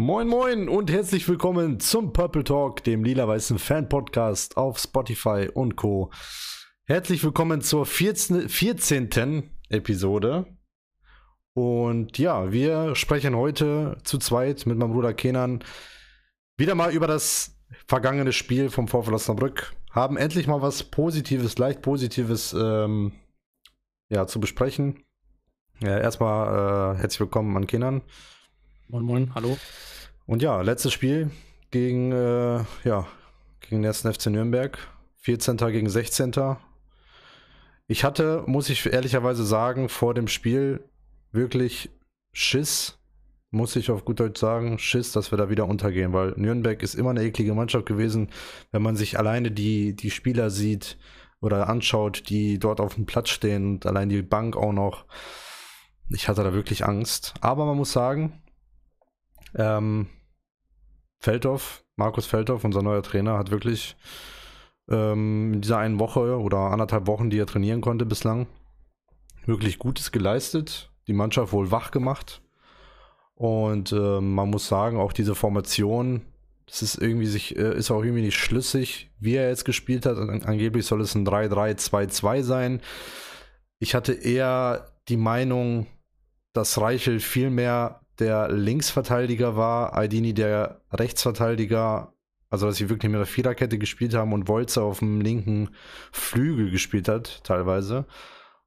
Moin Moin und herzlich willkommen zum Purple Talk, dem lila-weißen Fan-Podcast auf Spotify und Co. Herzlich willkommen zur 14. 14. Episode. Und ja, wir sprechen heute zu zweit mit meinem Bruder Kenan wieder mal über das vergangene Spiel vom VfL Osnabrück. Haben endlich mal was Positives, leicht Positives ähm, ja, zu besprechen. Ja, erstmal äh, herzlich willkommen an Kenan. Moin Moin, hallo. Und ja, letztes Spiel gegen, äh, ja, gegen den ersten FC Nürnberg. 14. gegen 16. Ich hatte, muss ich ehrlicherweise sagen, vor dem Spiel wirklich Schiss, muss ich auf gut Deutsch sagen, Schiss, dass wir da wieder untergehen, weil Nürnberg ist immer eine eklige Mannschaft gewesen, wenn man sich alleine die, die Spieler sieht oder anschaut, die dort auf dem Platz stehen und allein die Bank auch noch. Ich hatte da wirklich Angst. Aber man muss sagen, ähm, Feldhoff, Markus Feldhoff, unser neuer Trainer, hat wirklich ähm, in dieser einen Woche oder anderthalb Wochen, die er trainieren konnte bislang, wirklich Gutes geleistet, die Mannschaft wohl wach gemacht. Und äh, man muss sagen, auch diese Formation, das ist irgendwie sich, äh, ist auch irgendwie nicht schlüssig, wie er jetzt gespielt hat. An angeblich soll es ein 3-3-2-2 sein. Ich hatte eher die Meinung, dass Reichel viel mehr der Linksverteidiger war, Aldini der Rechtsverteidiger, also dass sie wirklich mit der Viererkette gespielt haben und Wolze auf dem linken Flügel gespielt hat, teilweise.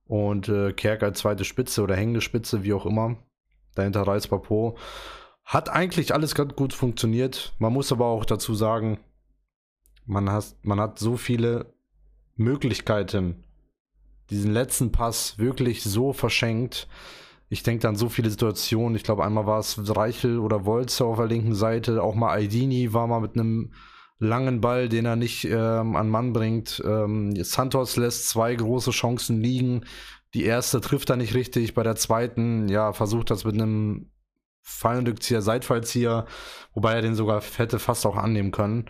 Und äh, Kerk als zweite Spitze oder hängende Spitze, wie auch immer. Dahinter Reis Papo. Hat eigentlich alles ganz gut funktioniert. Man muss aber auch dazu sagen, man hat, man hat so viele Möglichkeiten, diesen letzten Pass wirklich so verschenkt ich denke an so viele Situationen. Ich glaube, einmal war es Reichel oder Wolze auf der linken Seite. Auch mal Aidini war mal mit einem langen Ball, den er nicht ähm, an Mann bringt. Ähm, Santos lässt zwei große Chancen liegen. Die erste trifft er nicht richtig. Bei der zweiten, ja, versucht das mit einem Fallendückzieher, Seitfallzieher, wobei er den sogar hätte fast auch annehmen können.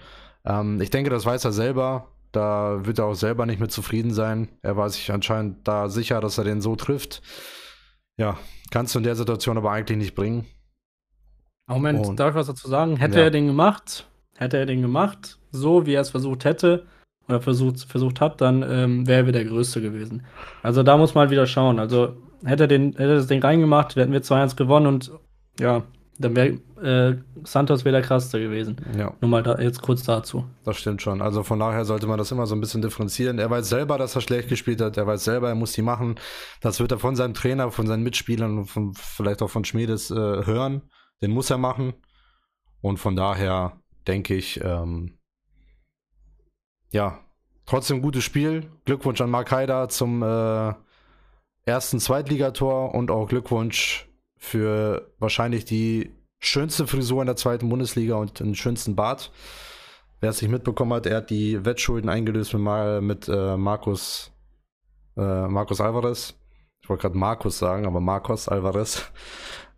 Ähm, ich denke, das weiß er selber. Da wird er auch selber nicht mit zufrieden sein. Er war sich anscheinend da sicher, dass er den so trifft. Ja, kannst du in der Situation aber eigentlich nicht bringen. Moment, Und, darf ich was dazu sagen? Hätte ja. er den gemacht, hätte er den gemacht, so wie er es versucht hätte oder versucht, versucht hat, dann ähm, wäre er der Größte gewesen. Also da muss man halt wieder schauen. Also hätte er den, hätte er das Ding reingemacht, hätten wir 2-1 gewonnen und ja, dann wäre äh, Santos wäre der krasseste gewesen. Ja. Nur mal da, jetzt kurz dazu. Das stimmt schon. Also von daher sollte man das immer so ein bisschen differenzieren. Er weiß selber, dass er schlecht gespielt hat. Er weiß selber, er muss die machen. Das wird er von seinem Trainer, von seinen Mitspielern und von, vielleicht auch von Schmiedes äh, hören. Den muss er machen. Und von daher denke ich, ähm, ja, trotzdem gutes Spiel. Glückwunsch an Mark Haider zum äh, ersten Zweitligator und auch Glückwunsch für wahrscheinlich die schönste Frisur in der zweiten Bundesliga und den schönsten Bart. Wer es nicht mitbekommen hat, er hat die Wettschulden eingelöst mit, mit äh, Markus, äh, Markus Alvarez. Ich wollte gerade Markus sagen, aber Marcos Alvarez.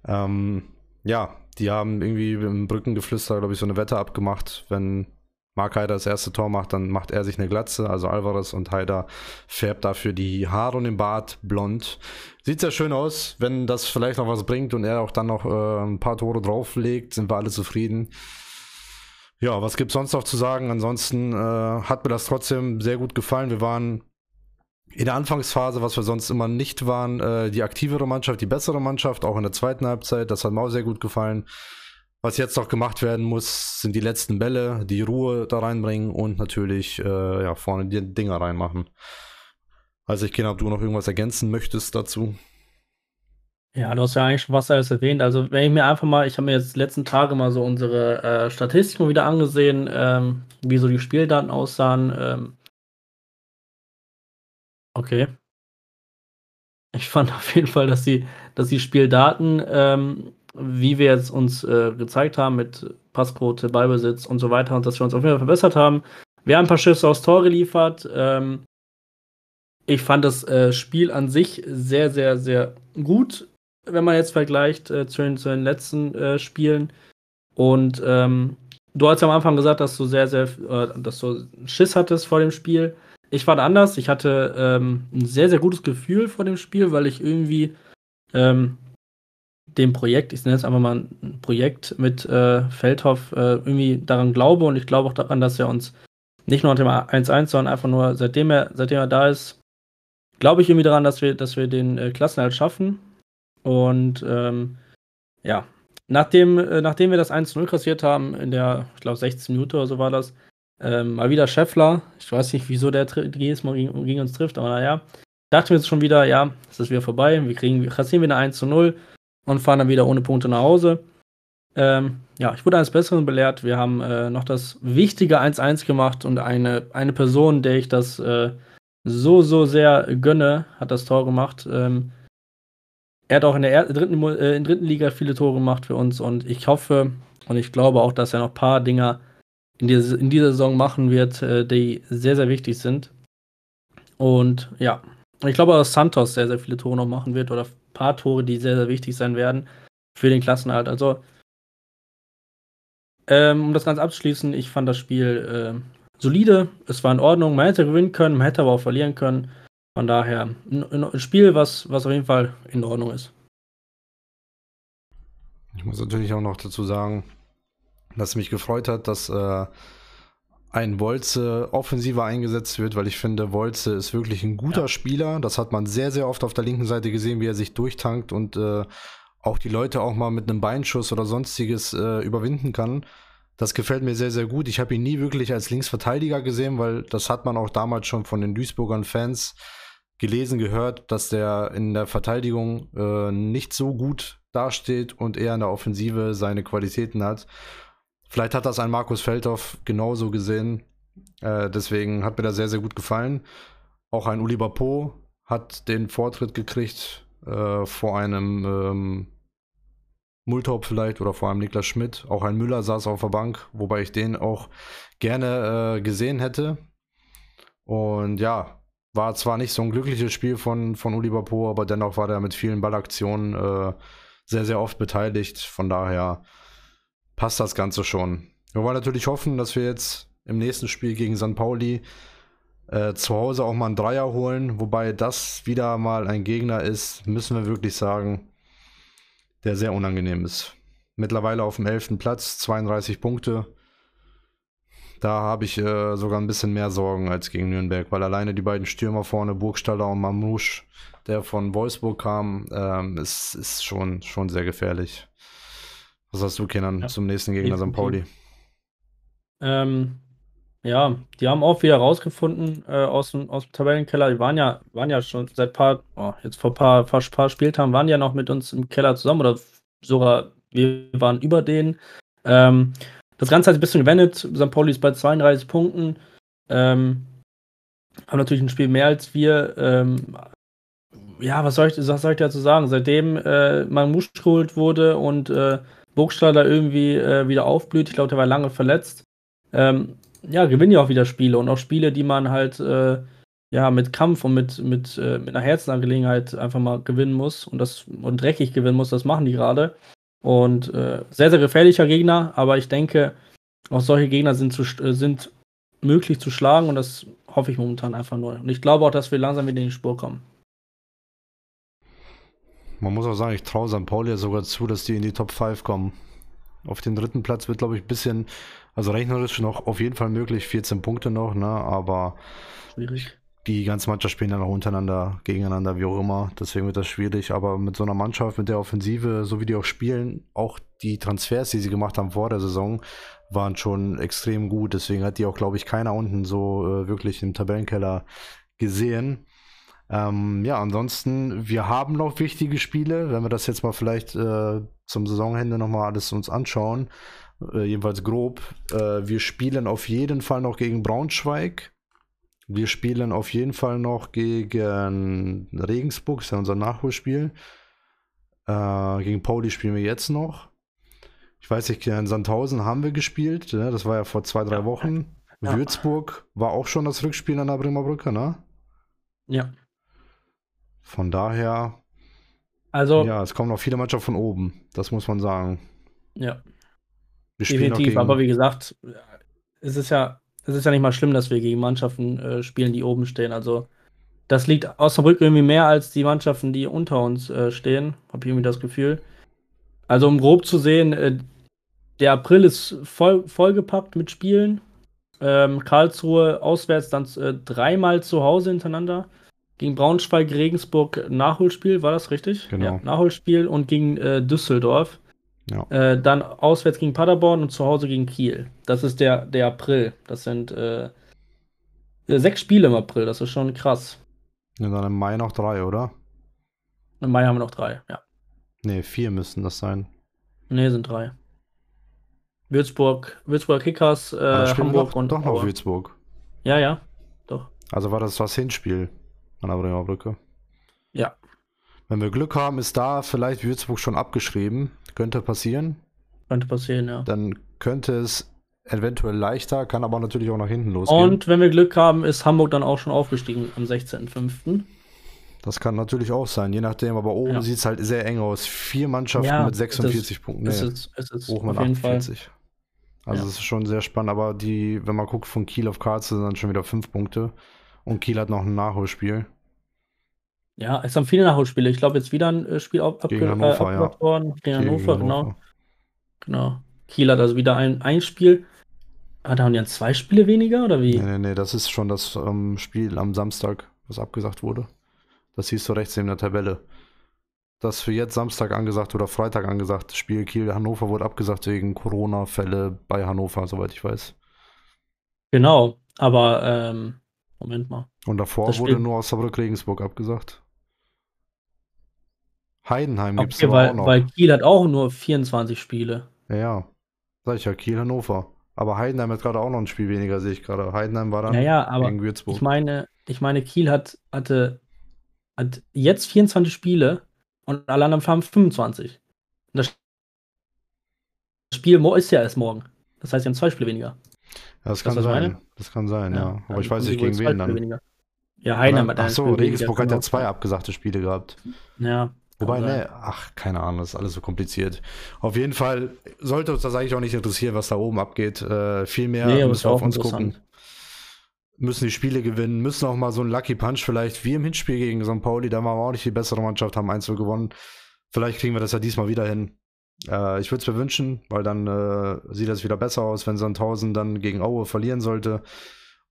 ähm, ja, die haben irgendwie im Brückengeflüster, glaube ich, so eine Wette abgemacht, wenn Mark Haider das erste Tor macht, dann macht er sich eine Glatze, also Alvarez und Haider färbt dafür die Haare und den Bart blond. Sieht sehr schön aus, wenn das vielleicht noch was bringt und er auch dann noch äh, ein paar Tore drauflegt, sind wir alle zufrieden. Ja, was gibt sonst noch zu sagen? Ansonsten äh, hat mir das trotzdem sehr gut gefallen. Wir waren in der Anfangsphase, was wir sonst immer nicht waren, äh, die aktivere Mannschaft, die bessere Mannschaft, auch in der zweiten Halbzeit. Das hat mir auch sehr gut gefallen. Was jetzt noch gemacht werden muss, sind die letzten Bälle, die Ruhe da reinbringen und natürlich äh, ja, vorne die Dinger reinmachen. Also ich kenne, ob du noch irgendwas ergänzen möchtest dazu. Ja, du hast ja eigentlich schon was alles erwähnt. Also wenn ich mir einfach mal, ich habe mir jetzt die letzten Tage mal so unsere äh, Statistiken wieder angesehen, ähm, wie so die Spieldaten aussahen. Ähm, okay. Ich fand auf jeden Fall, dass die, dass die Spieldaten ähm, wie wir jetzt uns äh, gezeigt haben mit Passquote, Ballbesitz und so weiter und dass wir uns auf jeden Fall verbessert haben. Wir haben ein paar Schüsse aufs Tor geliefert. Ähm, ich fand das äh, Spiel an sich sehr, sehr, sehr gut, wenn man jetzt vergleicht äh, zu, den, zu, den, letzten äh, Spielen. Und ähm, du hast ja am Anfang gesagt, dass du sehr, sehr, äh, dass du Schiss hattest vor dem Spiel. Ich fand anders. Ich hatte ähm, ein sehr, sehr gutes Gefühl vor dem Spiel, weil ich irgendwie ähm, dem Projekt, ich nenne es einfach mal ein Projekt mit äh, Feldhoff, äh, irgendwie daran glaube und ich glaube auch daran, dass er uns nicht nur unter dem 1-1, sondern einfach nur seitdem er, seitdem er da ist, glaube ich irgendwie daran, dass wir, dass wir den äh, Klassenerhalt schaffen. Und ähm, ja, nachdem, äh, nachdem wir das 1-0 kassiert haben, in der, ich glaube, 16 Minuten oder so war das, ähm, mal wieder Scheffler. Ich weiß nicht, wieso der jedes Mal gegen, gegen, uns trifft, aber naja. Dachten wir jetzt schon wieder, ja, es ist wieder vorbei. Wir kriegen, kassieren wieder 1 0 und fahren dann wieder ohne Punkte nach Hause. Ähm, ja, ich wurde eines Besseren belehrt. Wir haben äh, noch das wichtige 1-1 gemacht und eine, eine Person, der ich das äh, so, so sehr gönne, hat das Tor gemacht. Ähm, er hat auch in der dritten, äh, in dritten Liga viele Tore gemacht für uns und ich hoffe und ich glaube auch, dass er noch ein paar Dinger in, diese, in dieser Saison machen wird, äh, die sehr, sehr wichtig sind. Und ja, ich glaube, dass Santos sehr, sehr viele Tore noch machen wird oder paar Tore, die sehr, sehr wichtig sein werden für den Klassenhalt. Also, ähm, um das Ganze abzuschließen, ich fand das Spiel äh, solide, es war in Ordnung, man hätte gewinnen können, man hätte aber auch verlieren können. Von daher ein, Spiel, was, was auf jeden Fall in Ordnung ist. Ich muss natürlich auch noch dazu sagen, dass mich gefreut hat, dass äh, ein Wolze offensiver eingesetzt wird, weil ich finde, Wolze ist wirklich ein guter ja. Spieler. Das hat man sehr, sehr oft auf der linken Seite gesehen, wie er sich durchtankt und äh, auch die Leute auch mal mit einem Beinschuss oder sonstiges äh, überwinden kann. Das gefällt mir sehr, sehr gut. Ich habe ihn nie wirklich als Linksverteidiger gesehen, weil das hat man auch damals schon von den Duisburgern Fans gelesen, gehört, dass der in der Verteidigung äh, nicht so gut dasteht und eher in der Offensive seine Qualitäten hat. Vielleicht hat das ein Markus Feldhoff genauso gesehen. Äh, deswegen hat mir das sehr, sehr gut gefallen. Auch ein Uli Po hat den Vortritt gekriegt äh, vor einem ähm, Multop vielleicht oder vor einem Niklas Schmidt. Auch ein Müller saß auf der Bank, wobei ich den auch gerne äh, gesehen hätte. Und ja, war zwar nicht so ein glückliches Spiel von, von Uli Po, aber dennoch war der mit vielen Ballaktionen äh, sehr, sehr oft beteiligt. Von daher passt das Ganze schon. Wir wollen natürlich hoffen, dass wir jetzt im nächsten Spiel gegen St. Pauli äh, zu Hause auch mal einen Dreier holen, wobei das wieder mal ein Gegner ist, müssen wir wirklich sagen, der sehr unangenehm ist. Mittlerweile auf dem 11. Platz, 32 Punkte. Da habe ich äh, sogar ein bisschen mehr Sorgen als gegen Nürnberg, weil alleine die beiden Stürmer vorne, Burgstaller und Mamouche, der von Wolfsburg kam, ähm, ist, ist schon, schon sehr gefährlich. Was hast du, Kenan, ja. zum nächsten Gegner St. Pauli? Ähm, ja, die haben auch wieder rausgefunden äh, aus, dem, aus dem Tabellenkeller. Die waren ja, waren ja schon seit paar, oh, jetzt vor paar, paar, paar Spieltagen, waren ja noch mit uns im Keller zusammen oder sogar wir waren über denen. Ähm, das Ganze hat sich ein bisschen gewendet. St. Pauli ist bei 32 Punkten. Ähm, haben natürlich ein Spiel mehr als wir. Ähm, ja, was soll ich, was soll ich dazu sagen? Seitdem äh, Manmusch geholt wurde und äh, Burgstaller irgendwie äh, wieder aufblüht. Ich glaube, der war lange verletzt. Ähm, ja, gewinnen ja auch wieder Spiele und auch Spiele, die man halt äh, ja mit Kampf und mit, mit, äh, mit einer Herzensangelegenheit einfach mal gewinnen muss und das und dreckig gewinnen muss, das machen die gerade. Und äh, sehr, sehr gefährlicher Gegner, aber ich denke, auch solche Gegner sind, zu, äh, sind möglich zu schlagen und das hoffe ich momentan einfach nur. Und ich glaube auch, dass wir langsam wieder in die Spur kommen. Man muss auch sagen, ich traue St. Pauli ja sogar zu, dass die in die Top 5 kommen. Auf den dritten Platz wird, glaube ich, ein bisschen, also rechnerisch noch auf jeden Fall möglich, 14 Punkte noch, ne? Aber schwierig. Die ganzen Mannschaften spielen dann auch untereinander, gegeneinander, wie auch immer. Deswegen wird das schwierig. Aber mit so einer Mannschaft, mit der Offensive, so wie die auch spielen, auch die Transfers, die sie gemacht haben vor der Saison, waren schon extrem gut. Deswegen hat die auch, glaube ich, keiner unten so äh, wirklich im Tabellenkeller gesehen. Ähm, ja, ansonsten, wir haben noch wichtige Spiele, wenn wir das jetzt mal vielleicht äh, zum Saisonende nochmal alles uns anschauen, äh, jedenfalls grob. Äh, wir spielen auf jeden Fall noch gegen Braunschweig. Wir spielen auf jeden Fall noch gegen Regensburg, das ist ja unser Nachholspiel. Äh, gegen Pauli spielen wir jetzt noch. Ich weiß nicht, in Sandhausen haben wir gespielt, ne? das war ja vor zwei, drei Wochen. Ja. Würzburg war auch schon das Rückspiel an der Bremer Brücke, ne? Ja. Von daher, also, ja, es kommen noch viele Mannschaften von oben, das muss man sagen. Ja. Definitiv, aber wie gesagt, es ist ja, es ist ja nicht mal schlimm, dass wir gegen Mannschaften äh, spielen, die oben stehen. Also, das liegt Osnabrück irgendwie mehr als die Mannschaften, die unter uns äh, stehen, habe ich irgendwie das Gefühl. Also um grob zu sehen, äh, der April ist voll, vollgepackt mit Spielen. Ähm, Karlsruhe auswärts dann äh, dreimal zu Hause hintereinander. Gegen Braunschweig, Regensburg Nachholspiel, war das richtig? Genau. Ja, Nachholspiel und gegen äh, Düsseldorf. Ja. Äh, dann auswärts gegen Paderborn und zu Hause gegen Kiel. Das ist der, der April. Das sind äh, sechs Spiele im April, das ist schon krass. Und dann im Mai noch drei, oder? Im Mai haben wir noch drei, ja. Ne, vier müssten das sein. Ne, sind drei. Würzburg, Würzburger Kickers, äh, Hamburg doch, und doch noch Aue. Würzburg. Ja, ja, doch. Also war das das Hinspiel an der Bremer Brücke. Ja. Wenn wir Glück haben, ist da vielleicht Würzburg schon abgeschrieben. Könnte passieren. Könnte passieren, ja. Dann könnte es eventuell leichter, kann aber natürlich auch nach hinten losgehen. Und wenn wir Glück haben, ist Hamburg dann auch schon aufgestiegen am 16.05. Das kann natürlich auch sein, je nachdem, aber oben Ja. sieht es halt sehr eng aus. Vier Mannschaften Ja, mit es 46 Punkten. Es Nee, ist, es ist auf mit jeden Fall. 48. Also Ja. es ist schon sehr spannend, aber die, wenn man guckt von Kiel auf Karlsruhe, sind dann schon wieder fünf Punkte. Und Kiel hat noch ein Nachholspiel. Ja, es haben viele Nachholspiele. Ich glaube, jetzt wieder ein äh, Spiel ab, Gegen Hannover, äh, worden. Gegen Gegen Hannover, genau. genau. Kiel hat also wieder ein, ein Spiel. Ah, da haben die dann zwei Spiele weniger, oder wie? Nee, nee, nee, das ist schon das ähm, Spiel am Samstag, was abgesagt wurde. Das siehst du rechts in der Tabelle. Das für jetzt Samstag angesagt oder Freitag angesagt, Spiel Kiel-Hannover wurde abgesagt wegen Corona-Fälle bei Hannover, soweit ich weiß. Genau, aber ähm, Moment mal. Und davor wurde nur aus Saarbrück-Regensburg abgesagt. Heidenheim gibt es Okay, aber weil, auch noch. weil Kiel hat auch nur 24 Spiele. ja, ja. Sag ich ja, Kiel-Hannover. Aber Heidenheim hat gerade auch noch ein Spiel weniger, sehe ich gerade. Heidenheim war dann Ja, ja, aber gegen Würzburg. ich meine, ich meine, Kiel hat, hatte, hat jetzt 24 Spiele und alle anderen haben 25. Und das Spiel ist ja erst morgen. Das heißt, sie haben zwei Spiele weniger. ja, das weißt kann sein. meine? Das kann sein, ja. Aber dann ich weiß nicht, gegen wen dann. Weniger. Ja, Heidenheim hat Ach so, Regensburg hat ja zwei abgesagte Spiele gehabt. Ja. Wobei, sein. ne, ach, keine Ahnung, das ist alles so kompliziert. Auf jeden Fall sollte uns das eigentlich auch nicht interessieren, was da oben abgeht. Äh, viel mehr Nee, müssen wir auf uns gucken. Müssen die Spiele gewinnen, müssen auch mal so ein Lucky Punch vielleicht, wie im Hinspiel gegen St. Pauli, da waren wir auch nicht die bessere Mannschaft, haben 1 gewonnen. Vielleicht kriegen wir das ja diesmal wieder hin. Äh, ich würde es mir wünschen, weil dann äh, sieht das wieder besser aus, wenn Sandhausen dann gegen Aue verlieren sollte.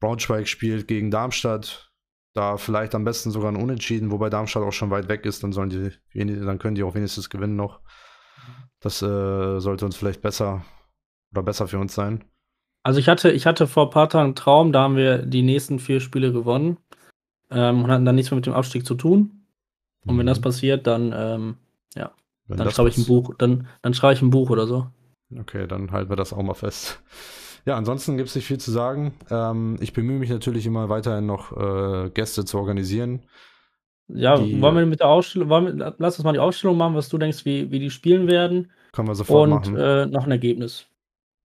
Braunschweig spielt gegen Darmstadt. Da vielleicht am besten sogar ein Unentschieden, wobei Darmstadt auch schon weit weg ist, dann sollen die, dann können die auch wenigstens gewinnen noch. Das äh, sollte uns vielleicht besser oder besser für uns sein. Also ich hatte, ich hatte vor ein paar Tagen einen Traum, da haben wir die nächsten vier Spiele gewonnen ähm, und hatten dann nichts mehr mit dem Abstieg zu tun. Und wenn das Mhm. passiert, dann, ähm, Wenn dann schreibe ich ein Buch, dann, dann schreibe ich ein Buch oder so. Okay, dann halten wir das auch mal fest. Ja, ansonsten gibt es nicht viel zu sagen. Ähm, ich bemühe mich natürlich immer weiterhin noch äh, Gäste zu organisieren. Ja, Die- wollen wir mit der Ausstellung, wir, lass uns mal die Ausstellung machen, was du denkst, wie, wie die spielen werden. Können wir sofort Und machen. äh, noch ein Ergebnis.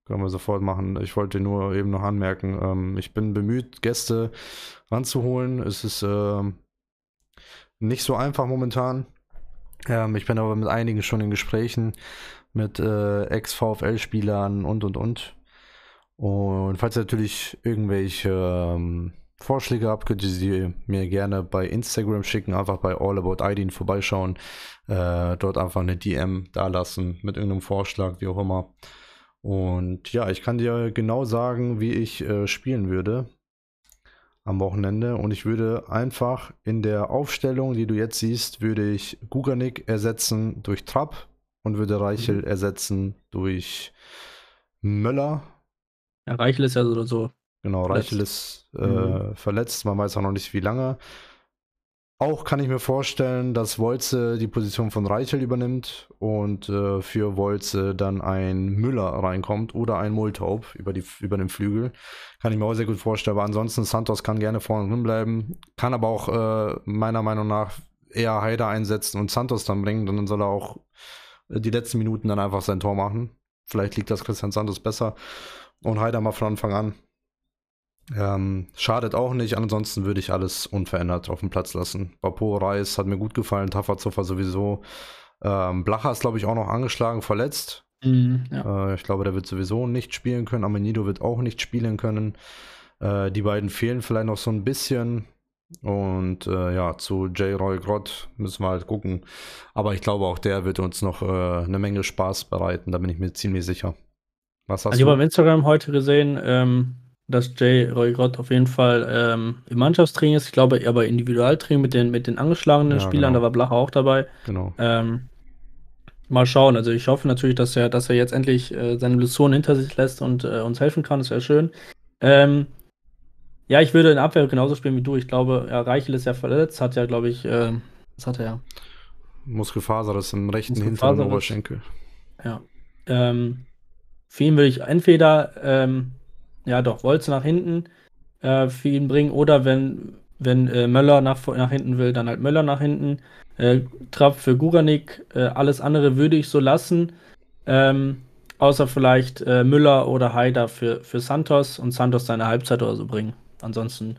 Können wir sofort machen. Ich wollte nur eben noch anmerken, ähm, ich bin bemüht, Gäste ranzuholen. Es ist ähm, nicht so einfach momentan. Ähm, ich bin aber mit einigen schon in Gesprächen, mit äh, Ex-VfL-Spielern und und und. Und falls ihr natürlich irgendwelche ähm, Vorschläge habt, könnt ihr sie mir gerne bei Instagram schicken, einfach bei All About Ideen vorbeischauen, äh, dort einfach eine DM dalassen mit irgendeinem Vorschlag, wie auch immer. Und ja, ich kann dir genau sagen, wie ich äh, spielen würde am Wochenende. Und ich würde einfach in der Aufstellung, die du jetzt siehst, würde ich Guganik ersetzen durch Trapp und würde Reichel ersetzen durch Möller. Ja, Reichel ist ja so oder so. Genau, Verletzt. Reichel ist äh, Mhm. verletzt, man weiß auch noch nicht, wie lange. Auch kann ich mir vorstellen, dass Wolze die Position von Reichel übernimmt und äh, für Wolze dann ein Müller reinkommt oder ein Multaub über, die, über den Flügel. Kann ich mir auch sehr gut vorstellen. Aber ansonsten, Santos kann gerne vorne drin bleiben, kann aber auch äh, meiner Meinung nach eher Haider einsetzen und Santos dann bringen. Dann soll er auch äh, die letzten Minuten dann einfach sein Tor machen. Vielleicht liegt das Christian Santos besser. Und Haider mal von Anfang an. Ähm, schadet auch nicht, ansonsten würde ich alles unverändert auf dem Platz lassen. Bapo Reis hat mir gut gefallen, Tafazuffer sowieso. Ähm, Blacher ist, glaube ich, auch noch angeschlagen, verletzt. Mhm, ja. Äh, ich glaube, der wird sowieso nicht spielen können. Amenido wird auch nicht spielen können. Äh, die beiden fehlen vielleicht noch so ein bisschen. Und äh, ja, zu J. Roy Grott müssen wir halt gucken. Aber ich glaube, auch der wird uns noch äh, eine Menge Spaß bereiten, da bin ich mir ziemlich sicher. Was hast also, ich habe auf Instagram heute gesehen, ähm, dass J. Roy Grott auf jeden Fall ähm, im Mannschaftstraining ist. Ich glaube, aber Individualtraining mit den, mit den angeschlagenen ja, Spielern, genau. da war Blacher auch dabei. Genau. Ähm, mal schauen. Also ich hoffe natürlich, dass er, dass er jetzt endlich äh, seine Illusion hinter sich lässt und äh, uns helfen kann. Das wäre schön. Ähm, ja, ich würde in Abwehr genauso spielen wie du. Ich glaube, ja, Reichel ist ja verletzt, hat ja, glaube ich, äh, was hat er? Muskelfaser, das ist im rechten hinteren Oberschenkel. Ja. Ähm, für ihn würde ich entweder, ähm, ja doch, Wolze nach hinten äh, für ihn bringen oder wenn, wenn äh, Möller nach, nach hinten will, dann halt Möller nach hinten. Äh, Trapp für Guranik, äh, alles andere würde ich so lassen. Ähm, außer vielleicht äh, Müller oder Haider für, für Santos und Santos seine Halbzeit oder so bringen ansonsten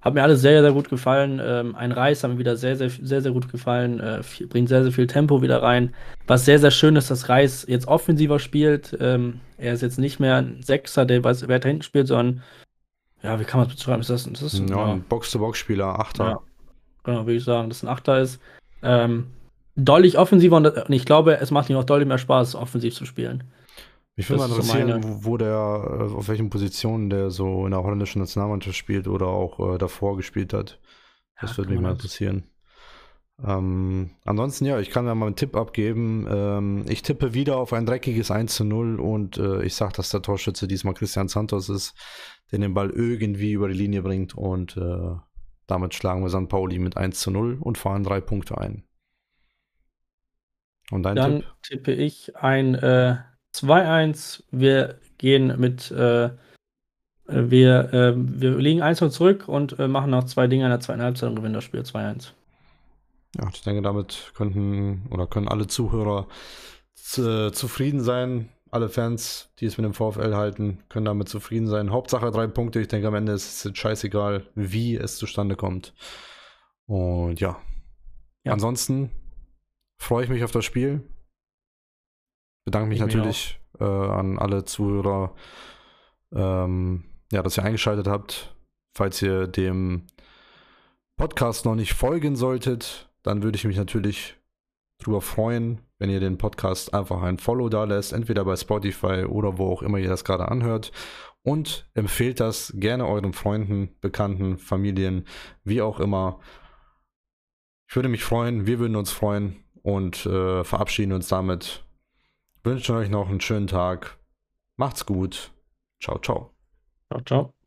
hat mir alles sehr, sehr gut gefallen. Ähm, ein Reis hat mir wieder sehr, sehr, sehr, sehr gut gefallen. Äh, viel, bringt sehr, sehr viel Tempo wieder rein. Was sehr, sehr schön ist, dass Reis jetzt offensiver spielt. Ähm, er ist jetzt nicht mehr ein Sechser, der weiß, wer da hinten spielt, sondern, ja, wie kann man es beschreiben? Ist das, ist das, ja, ein Box-to-Box-Spieler, Achter. Ja, genau, würde ich sagen, dass ein Achter ist. Ähm, deutlich offensiver und, und ich glaube, es macht ihm auch deutlich mehr Spaß, offensiv zu spielen. Mich würde mal interessieren, so wo der, äh, auf welchen Positionen der so in der holländischen Nationalmannschaft spielt oder auch äh, davor gespielt hat. Das ja, würde mich mal interessieren. Ähm, ansonsten, ja, ich kann ja mal einen Tipp abgeben. Ähm, ich tippe wieder auf ein dreckiges 1 zu 0 und äh, ich sage, dass der Torschütze diesmal Christian Santos ist, der den Ball irgendwie über die Linie bringt und äh, damit schlagen wir St. Pauli mit 1 zu 0 und fahren drei Punkte ein. Und dein Dann Tipp? tippe ich ein äh, 2-1. Wir gehen mit, äh, wir, äh, wir liegen 1-0 zurück und äh, machen noch zwei Dinge in der zweiten Halbzeit und gewinnen das Spiel 2-1. Ja, ich denke, damit könnten oder können alle Zuhörer zu, zufrieden sein. Alle Fans, die es mit dem VfL halten, können damit zufrieden sein. Hauptsache drei Punkte. Ich denke, am Ende ist es scheißegal, wie es zustande kommt. Und ja. ja. Ansonsten freue ich mich auf das Spiel bedanke mich ich natürlich äh, an alle Zuhörer, ähm, ja, dass ihr eingeschaltet habt. Falls ihr dem Podcast noch nicht folgen solltet, dann würde ich mich natürlich drüber freuen, wenn ihr den Podcast einfach ein Follow da lässt, entweder bei Spotify oder wo auch immer ihr das gerade anhört. Und empfehlt das gerne euren Freunden, Bekannten, Familien, wie auch immer. Ich würde mich freuen, wir würden uns freuen und äh, verabschieden uns damit wünsche euch noch einen schönen Tag. Macht's gut. Ciao, ciao. Ciao, ciao.